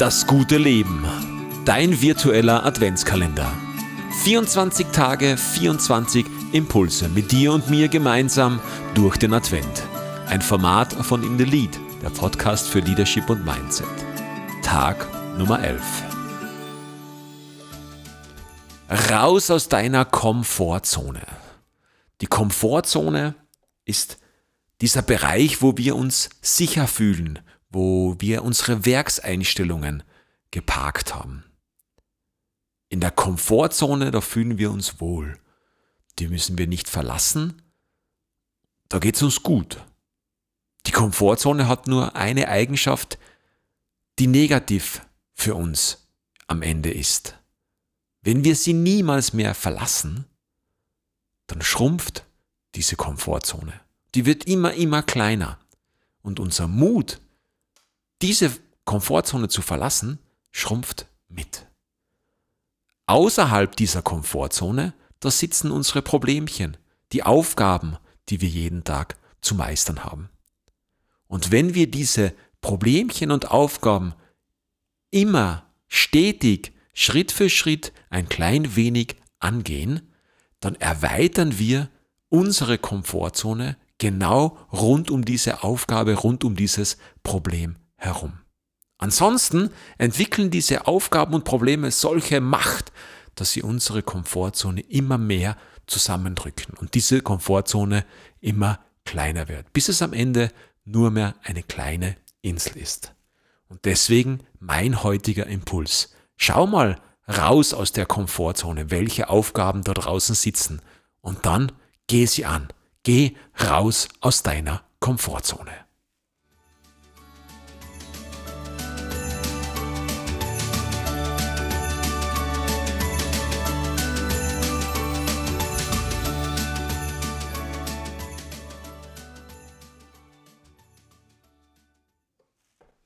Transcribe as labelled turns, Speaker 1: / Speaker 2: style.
Speaker 1: Das gute Leben. Dein virtueller Adventskalender. 24 Tage, 24 Impulse mit dir und mir gemeinsam durch den Advent. Ein Format von In the Lead, der Podcast für Leadership und Mindset. Tag Nummer 11. Raus aus deiner Komfortzone. Die Komfortzone ist dieser Bereich, wo wir uns sicher fühlen, wo wir unsere Werkseinstellungen geparkt haben. In der Komfortzone, da fühlen wir uns wohl. Die müssen wir nicht verlassen. Da geht es uns gut. Die Komfortzone hat nur eine Eigenschaft, die negativ für uns am Ende ist. Wenn wir sie niemals mehr verlassen, dann schrumpft diese Komfortzone. Die wird immer, immer kleiner. Und unser Mut, diese Komfortzone zu verlassen, schrumpft mit. Außerhalb dieser Komfortzone, da sitzen unsere Problemchen, die Aufgaben, die wir jeden Tag zu meistern haben. Und wenn wir diese Problemchen und Aufgaben immer stetig, Schritt für Schritt ein klein wenig angehen, dann erweitern wir unsere Komfortzone genau rund um diese Aufgabe, rund um dieses Problem herum. Ansonsten entwickeln diese Aufgaben und Probleme solche Macht, dass sie unsere Komfortzone immer mehr zusammendrücken und diese Komfortzone immer kleiner wird, bis es am Ende nur mehr eine kleine Insel ist. Und deswegen mein heutiger Impuls. Schau mal raus aus der Komfortzone, welche Aufgaben da draußen sitzen und dann geh sie an. Geh raus aus deiner Komfortzone.